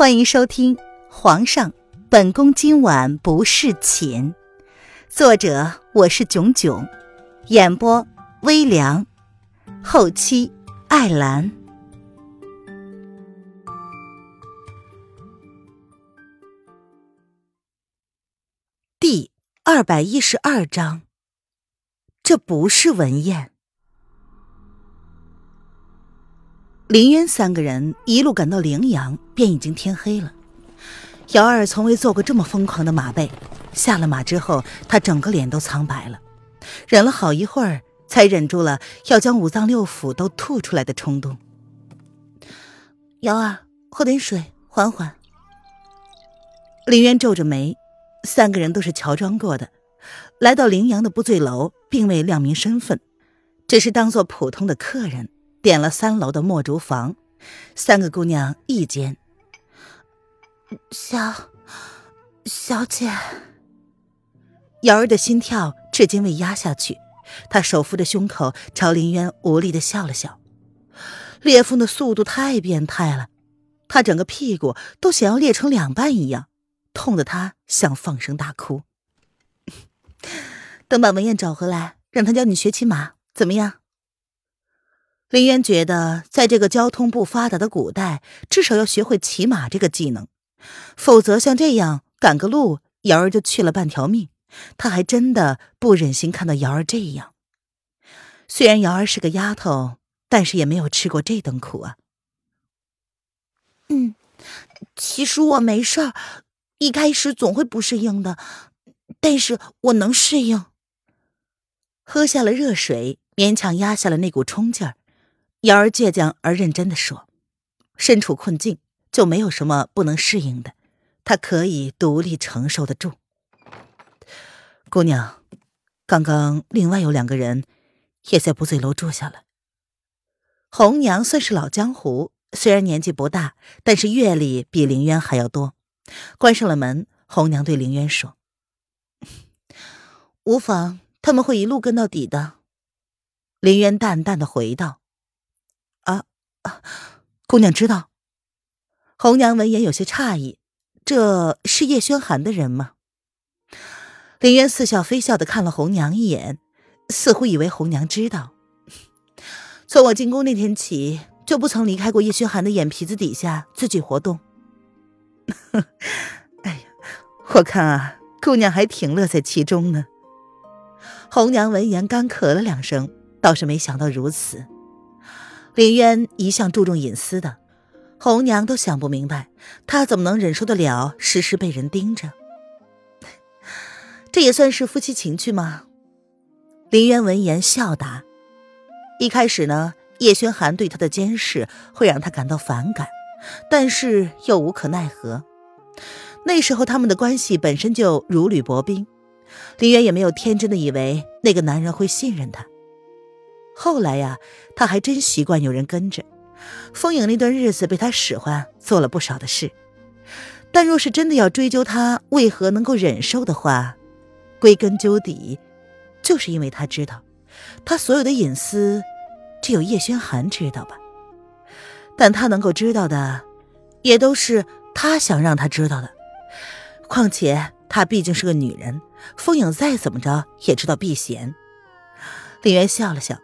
欢迎收听《皇上，本宫今晚不侍寝》，作者我是囧囧，演播微凉，后期艾兰。第二百一十二章，这不是文宴。林渊三个人一路赶到凌阳，便已经天黑了。姚二从未做过这么疯狂的马背，下了马之后，他整个脸都苍白了，忍了好一会儿，才忍住了要将五脏六腑都吐出来的冲动。姚二，喝点水，缓缓。林渊皱着眉，三个人都是乔装过的，来到凌阳的不醉楼，并未亮明身份，只是当做普通的客人。点了三楼的墨竹房，三个姑娘一间。小小姐，瑶儿的心跳至今未压下去，她手扶着胸口，朝林渊无力的笑了笑。裂缝的速度太变态了，她整个屁股都想要裂成两半一样，痛得她想放声大哭。等把文燕找回来，让他教你学骑马，怎么样？林渊觉得，在这个交通不发达的古代，至少要学会骑马这个技能，否则像这样赶个路，瑶儿就去了半条命。他还真的不忍心看到瑶儿这样。虽然瑶儿是个丫头，但是也没有吃过这等苦啊。嗯，其实我没事儿，一开始总会不适应的，但是我能适应。喝下了热水，勉强压下了那股冲劲儿。瑶儿倔强而认真的说：“身处困境，就没有什么不能适应的，她可以独立承受得住。”姑娘，刚刚另外有两个人也在不醉楼住下了。红娘算是老江湖，虽然年纪不大，但是阅历比凌渊还要多。关上了门，红娘对凌渊说：“无妨，他们会一路跟到底的。”凌渊淡淡的回道。啊，姑娘知道。红娘闻言有些诧异，这是叶轩寒的人吗？林渊似笑非笑的看了红娘一眼，似乎以为红娘知道。从我进宫那天起，就不曾离开过叶轩寒的眼皮子底下自己活动。哎呀，我看啊，姑娘还挺乐在其中呢。红娘闻言干咳了两声，倒是没想到如此。林渊一向注重隐私的，红娘都想不明白，他怎么能忍受得了时时被人盯着？这也算是夫妻情趣吗？林渊闻言笑答：“一开始呢，叶轩寒对他的监视会让他感到反感，但是又无可奈何。那时候他们的关系本身就如履薄冰，林渊也没有天真的以为那个男人会信任他。”后来呀，他还真习惯有人跟着。风影那段日子被他使唤，做了不少的事。但若是真的要追究他为何能够忍受的话，归根究底，就是因为他知道，他所有的隐私，只有叶轩寒知道吧。但他能够知道的，也都是他想让他知道的。况且他毕竟是个女人，风影再怎么着也知道避嫌。李渊笑了笑。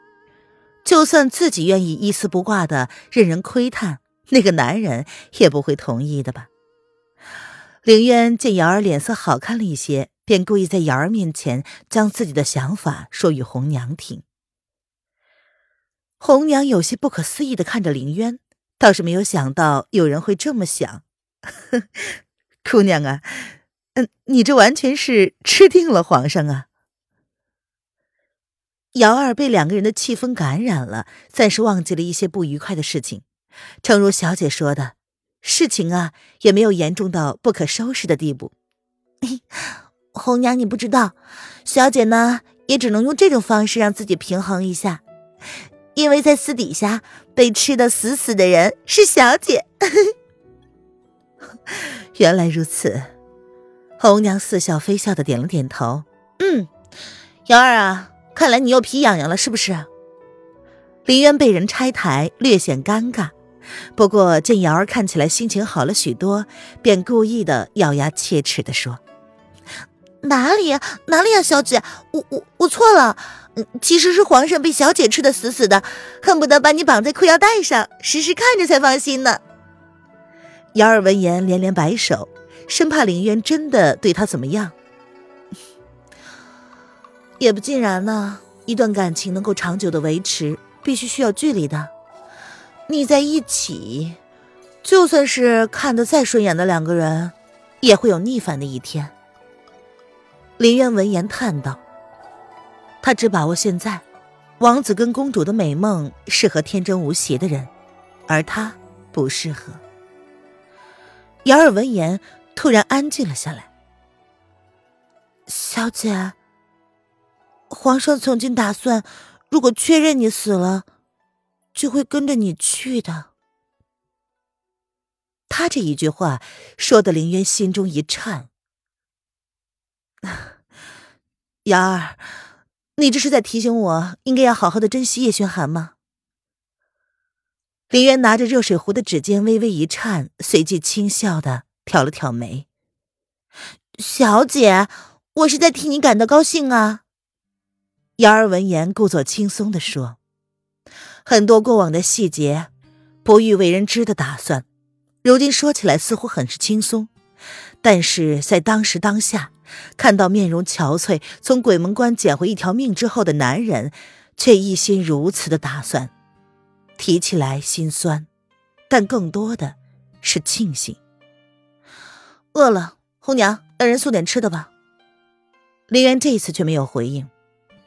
就算自己愿意一丝不挂的任人窥探，那个男人也不会同意的吧？凌渊见瑶儿脸色好看了一些，便故意在瑶儿面前将自己的想法说与红娘听。红娘有些不可思议的看着凌渊，倒是没有想到有人会这么想。姑娘啊，嗯，你这完全是吃定了皇上啊！姚二被两个人的气氛感染了，暂时忘记了一些不愉快的事情。诚如小姐说的，事情啊也没有严重到不可收拾的地步。红娘，你不知道，小姐呢也只能用这种方式让自己平衡一下，因为在私底下被吃的死死的人是小姐。原来如此，红娘似笑非笑的点了点头。嗯，姚二啊。看来你又皮痒痒了，是不是？林渊被人拆台，略显尴尬，不过见瑶儿看起来心情好了许多，便故意的咬牙切齿的说：“哪里哪里啊，小姐，我我我错了。其实是皇上被小姐吃的死死的，恨不得把你绑在裤腰带上，时时看着才放心呢。”瑶儿闻言连连摆手，生怕林渊真的对她怎么样。也不尽然呢。一段感情能够长久的维持，必须需要距离的。腻在一起，就算是看得再顺眼的两个人，也会有逆反的一天。林渊闻言叹道：“他只把握现在，王子跟公主的美梦适合天真无邪的人，而他不适合。”瑶儿闻言突然安静了下来。小姐。皇上曾经打算，如果确认你死了，就会跟着你去的。他这一句话说的，林渊心中一颤。瑶儿，你这是在提醒我，应该要好好的珍惜叶轩寒吗？林渊拿着热水壶的指尖微微一颤，随即轻笑的挑了挑眉：“小姐，我是在替你感到高兴啊。”瑶儿闻言，故作轻松的说：“很多过往的细节，不欲为人知的打算，如今说起来似乎很是轻松，但是在当时当下，看到面容憔悴从鬼门关捡回一条命之后的男人，却一心如此的打算，提起来心酸，但更多的是庆幸。饿了，红娘，让人送点吃的吧。”林渊这一次却没有回应。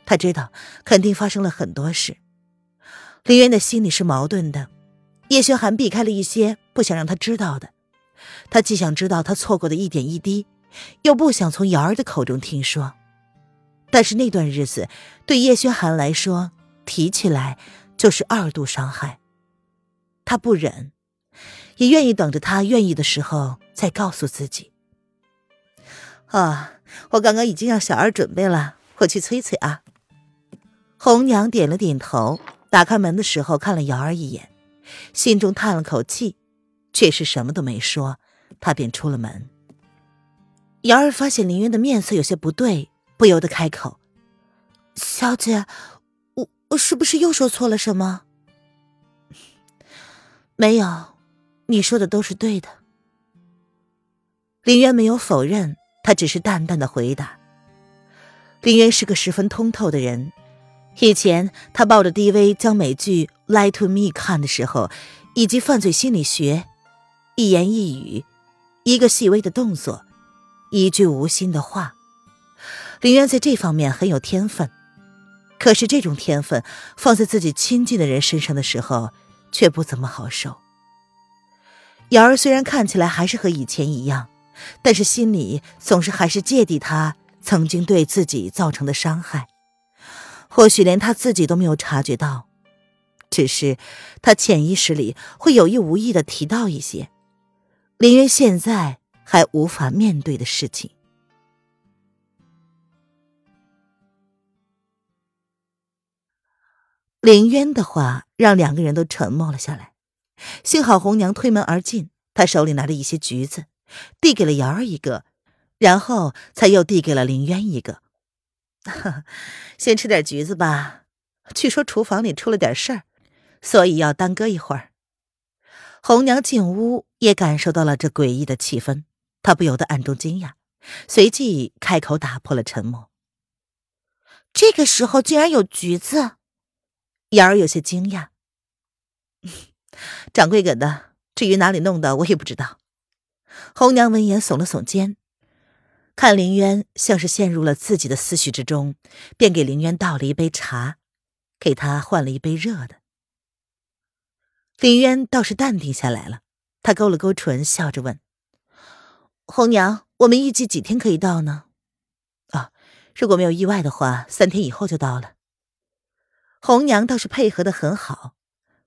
他知道肯定发生了很多事，林渊的心里是矛盾的。叶轩寒避开了一些不想让他知道的，他既想知道他错过的一点一滴，又不想从瑶儿的口中听说。但是那段日子对叶轩寒来说，提起来就是二度伤害。他不忍，也愿意等着他愿意的时候再告诉自己。啊，我刚刚已经让小二准备了，我去催催啊。红娘点了点头，打开门的时候看了瑶儿一眼，心中叹了口气，却是什么都没说，她便出了门。瑶儿发现林渊的面色有些不对，不由得开口：“小姐，我我是不是又说错了什么？”“没有，你说的都是对的。”林渊没有否认，他只是淡淡的回答。林渊是个十分通透的人。以前他抱着 DV 将美剧《Lie to Me》看的时候，以及犯罪心理学，一言一语，一个细微的动作，一句无心的话，林渊在这方面很有天分。可是这种天分放在自己亲近的人身上的时候，却不怎么好受。瑶儿虽然看起来还是和以前一样，但是心里总是还是芥蒂他曾经对自己造成的伤害。或许连他自己都没有察觉到，只是他潜意识里会有意无意的提到一些林渊现在还无法面对的事情。林渊的话让两个人都沉默了下来。幸好红娘推门而进，她手里拿着一些橘子，递给了瑶儿一个，然后才又递给了林渊一个。先吃点橘子吧。据说厨房里出了点事儿，所以要耽搁一会儿。红娘进屋也感受到了这诡异的气氛，她不由得暗中惊讶，随即开口打破了沉默：“这个时候竟然有橘子？”瑶儿有些惊讶：“ 掌柜给的，至于哪里弄的，我也不知道。”红娘闻言耸了耸肩。看林渊像是陷入了自己的思绪之中，便给林渊倒了一杯茶，给他换了一杯热的。林渊倒是淡定下来了，他勾了勾唇，笑着问：“红娘，我们预计几天可以到呢？”“啊，如果没有意外的话，三天以后就到了。”红娘倒是配合的很好，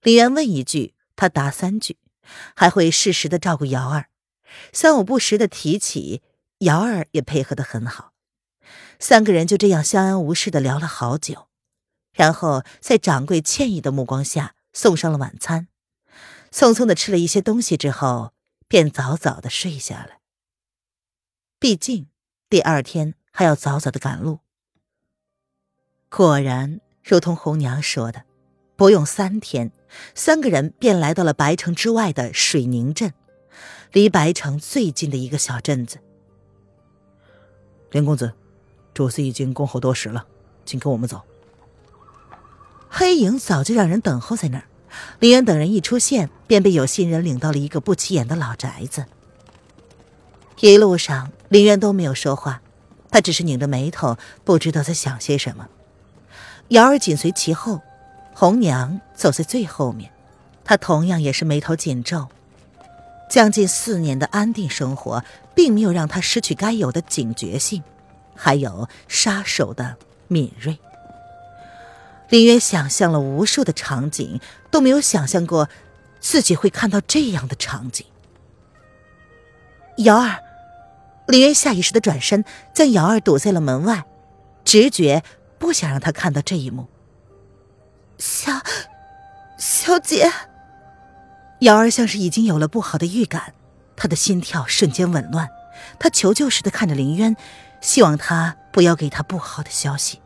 林渊问一句，他答三句，还会适时的照顾瑶儿，三五不时的提起。瑶儿也配合的很好，三个人就这样相安无事的聊了好久，然后在掌柜歉意的目光下送上了晚餐。匆匆的吃了一些东西之后，便早早的睡下了。毕竟第二天还要早早的赶路。果然，如同红娘说的，不用三天，三个人便来到了白城之外的水宁镇，离白城最近的一个小镇子。林公子，主司已经恭候多时了，请跟我们走。黑影早就让人等候在那儿。林渊等人一出现，便被有心人领到了一个不起眼的老宅子。一路上，林渊都没有说话，他只是拧着眉头，不知道在想些什么。瑶儿紧随其后，红娘走在最后面，她同样也是眉头紧皱。将近四年的安定生活，并没有让她失去该有的警觉性，还有杀手的敏锐。林渊想象了无数的场景，都没有想象过自己会看到这样的场景。瑶儿，林渊下意识的转身，将瑶儿堵在了门外，直觉不想让她看到这一幕。小小姐，瑶儿像是已经有了不好的预感，她的心跳瞬间紊乱，她求救似的看着林渊，希望他不要给她不好的消息。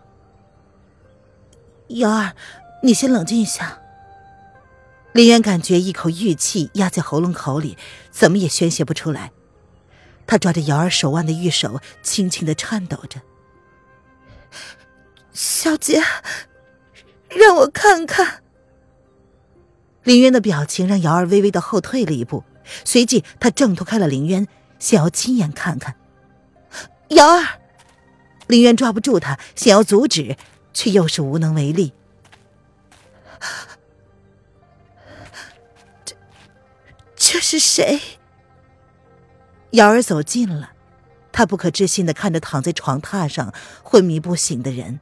瑶儿，你先冷静一下。林渊感觉一口玉气压在喉咙口里，怎么也宣泄不出来。他抓着瑶儿手腕的玉手，轻轻的颤抖着。小姐，让我看看。林渊的表情让瑶儿微微的后退了一步，随即他挣脱开了林渊，想要亲眼看看。瑶儿，林渊抓不住他，想要阻止。却又是无能为力。这，这是谁？瑶儿走近了，她不可置信的看着躺在床榻上昏迷不醒的人，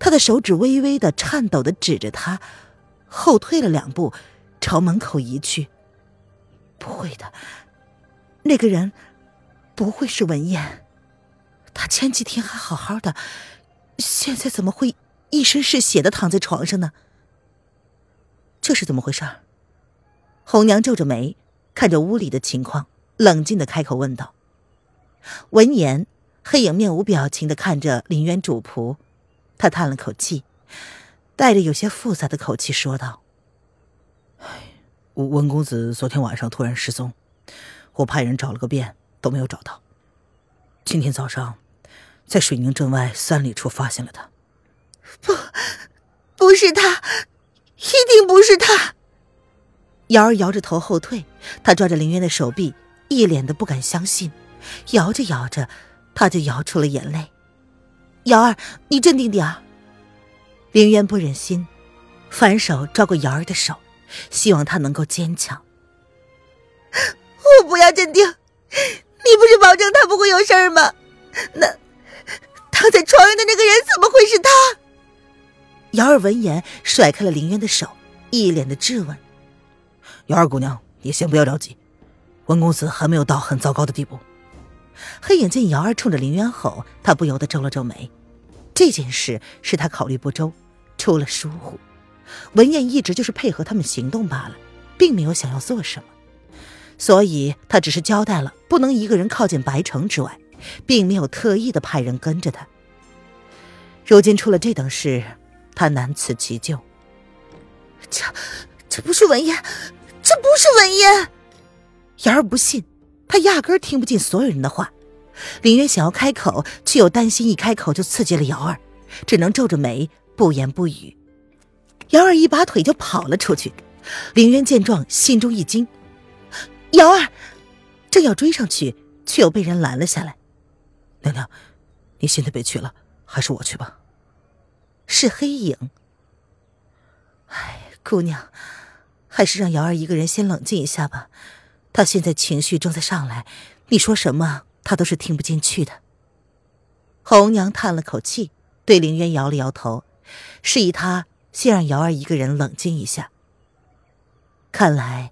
她的手指微微的颤抖的指着他，后退了两步，朝门口移去。不会的，那个人不会是文燕，他前几天还好好的。现在怎么会一身是血的躺在床上呢？这是怎么回事？红娘皱着眉，看着屋里的情况，冷静的开口问道。闻言，黑影面无表情的看着林渊主仆，他叹了口气，带着有些复杂的口气说道：“温公子昨天晚上突然失踪，我派人找了个遍都没有找到，今天早上。”在水宁镇外三里处发现了他，不，不是他，一定不是他。瑶儿摇着头后退，他抓着林渊的手臂，一脸的不敢相信。摇着摇着，他就摇出了眼泪。瑶儿，你镇定点儿。林渊不忍心，反手抓过瑶儿的手，希望她能够坚强。我不要镇定，你不是保证他不会有事儿吗？那。躺在床上的那个人怎么会是他？瑶儿闻言甩开了林渊的手，一脸的质问：“瑶儿姑娘，你先不要着急，温公子还没有到很糟糕的地步。”黑影见瑶儿冲着林渊吼，他不由得皱了皱眉。这件事是他考虑不周，出了疏忽。文燕一直就是配合他们行动罢了，并没有想要做什么，所以他只是交代了不能一个人靠近白城之外。并没有特意的派人跟着他。如今出了这等事，他难辞其咎。这，这不是文燕，这不是文燕。瑶儿不信，他压根听不进所有人的话。林渊想要开口，却又担心一开口就刺激了瑶儿，只能皱着眉不言不语。瑶儿一拔腿就跑了出去。林渊见状，心中一惊，瑶儿正要追上去，却又被人拦了下来。娘娘，你现在别去了，还是我去吧。是黑影。哎，姑娘，还是让瑶儿一个人先冷静一下吧。她现在情绪正在上来，你说什么他都是听不进去的。红娘叹了口气，对凌渊摇了摇头，示意他先让瑶儿一个人冷静一下。看来，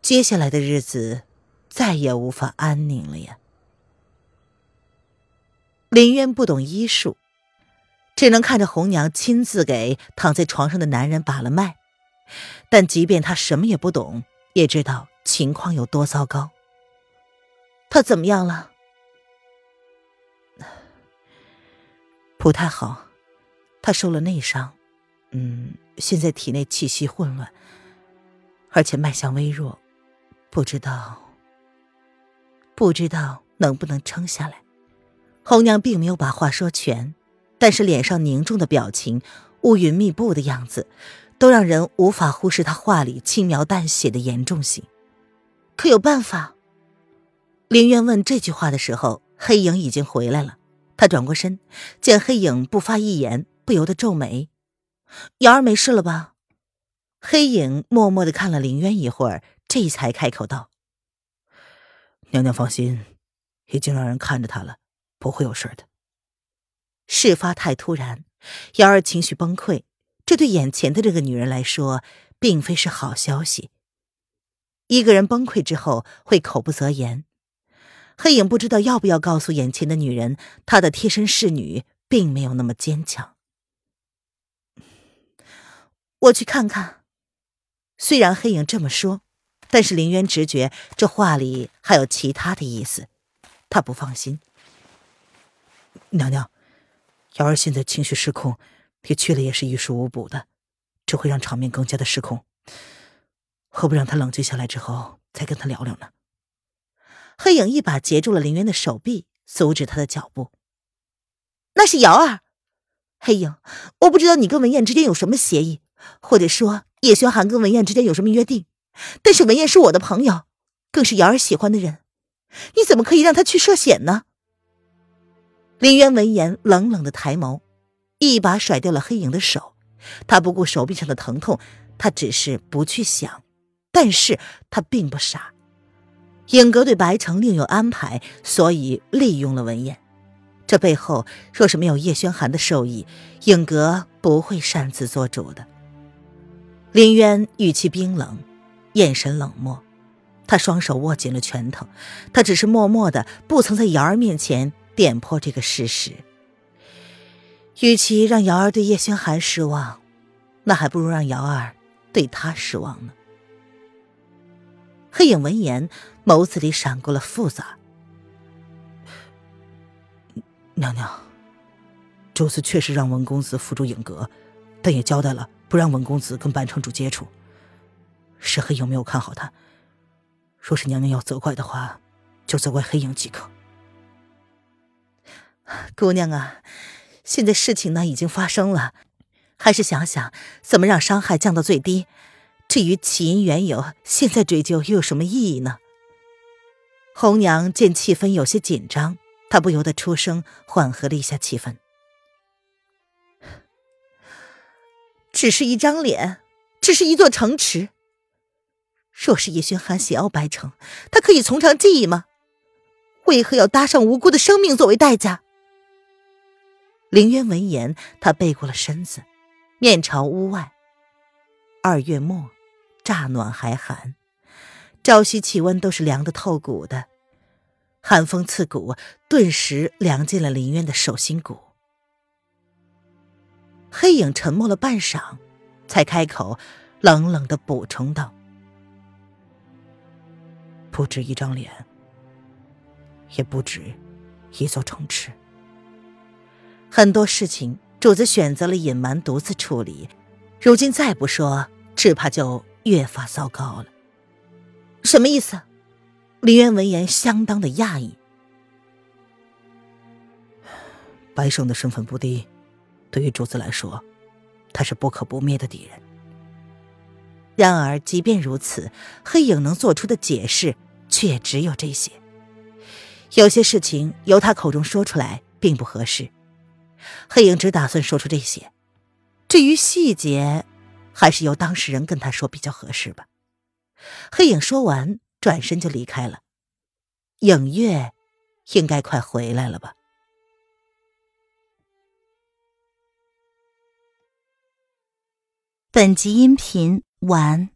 接下来的日子再也无法安宁了呀。林渊不懂医术，只能看着红娘亲自给躺在床上的男人把了脉。但即便他什么也不懂，也知道情况有多糟糕。他怎么样了？不太好，他受了内伤，嗯，现在体内气息混乱，而且脉象微弱，不知道，不知道能不能撑下来。红娘并没有把话说全，但是脸上凝重的表情、乌云密布的样子，都让人无法忽视她话里轻描淡写的严重性。可有办法？林渊问这句话的时候，黑影已经回来了。他转过身，见黑影不发一言，不由得皱眉：“瑶儿没事了吧？”黑影默默的看了林渊一会儿，这才开口道：“娘娘放心，已经让人看着他了。”不会有事的。事发太突然，瑶儿情绪崩溃，这对眼前的这个女人来说，并非是好消息。一个人崩溃之后会口不择言，黑影不知道要不要告诉眼前的女人，她的贴身侍女并没有那么坚强。我去看看。虽然黑影这么说，但是林渊直觉这话里还有其他的意思，他不放心。娘娘，瑶儿现在情绪失控，你去了也是于事无补的，这会让场面更加的失控。何不让她冷静下来之后再跟她聊聊呢？黑影一把截住了林渊的手臂，阻止他的脚步。那是瑶儿，黑影，我不知道你跟文燕之间有什么协议，或者说叶轩寒跟文燕之间有什么约定，但是文燕是我的朋友，更是瑶儿喜欢的人，你怎么可以让他去涉险呢？林渊闻言，冷冷的抬眸，一把甩掉了黑影的手。他不顾手臂上的疼痛，他只是不去想。但是他并不傻，影阁对白城另有安排，所以利用了文彦。这背后若是没有叶轩寒的授意，影阁不会擅自做主的。林渊语气冰冷，眼神冷漠，他双手握紧了拳头，他只是默默的，不曾在瑶儿面前。点破这个事实，与其让瑶儿对叶轩寒失望，那还不如让瑶儿对他失望呢。黑影闻言，眸子里闪过了复杂。娘娘，周四确实让文公子辅助影阁，但也交代了不让文公子跟半城主接触。是黑影没有看好他。若是娘娘要责怪的话，就责怪黑影即可。姑娘啊，现在事情呢已经发生了，还是想想怎么让伤害降到最低。至于起因缘由，现在追究又有什么意义呢？红娘见气氛有些紧张，她不由得出声缓和了一下气氛。只是一张脸，只是一座城池。若是叶轩寒想要白城，他可以从长计议吗？为何要搭上无辜的生命作为代价？凌渊闻言，他背过了身子，面朝屋外。二月末，乍暖还寒，朝夕气温都是凉得透骨的，寒风刺骨，顿时凉进了林渊的手心骨。黑影沉默了半晌，才开口，冷冷的补充道：“不止一张脸，也不止一座城池。”很多事情，主子选择了隐瞒，独自处理。如今再不说，只怕就越发糟糕了。什么意思？林渊闻言，相当的讶异。白胜的身份不低，对于主子来说，他是不可不灭的敌人。然而，即便如此，黑影能做出的解释却也只有这些。有些事情由他口中说出来，并不合适。黑影只打算说出这些，至于细节，还是由当事人跟他说比较合适吧。黑影说完，转身就离开了。影月应该快回来了吧？本集音频完，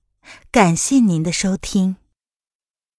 感谢您的收听。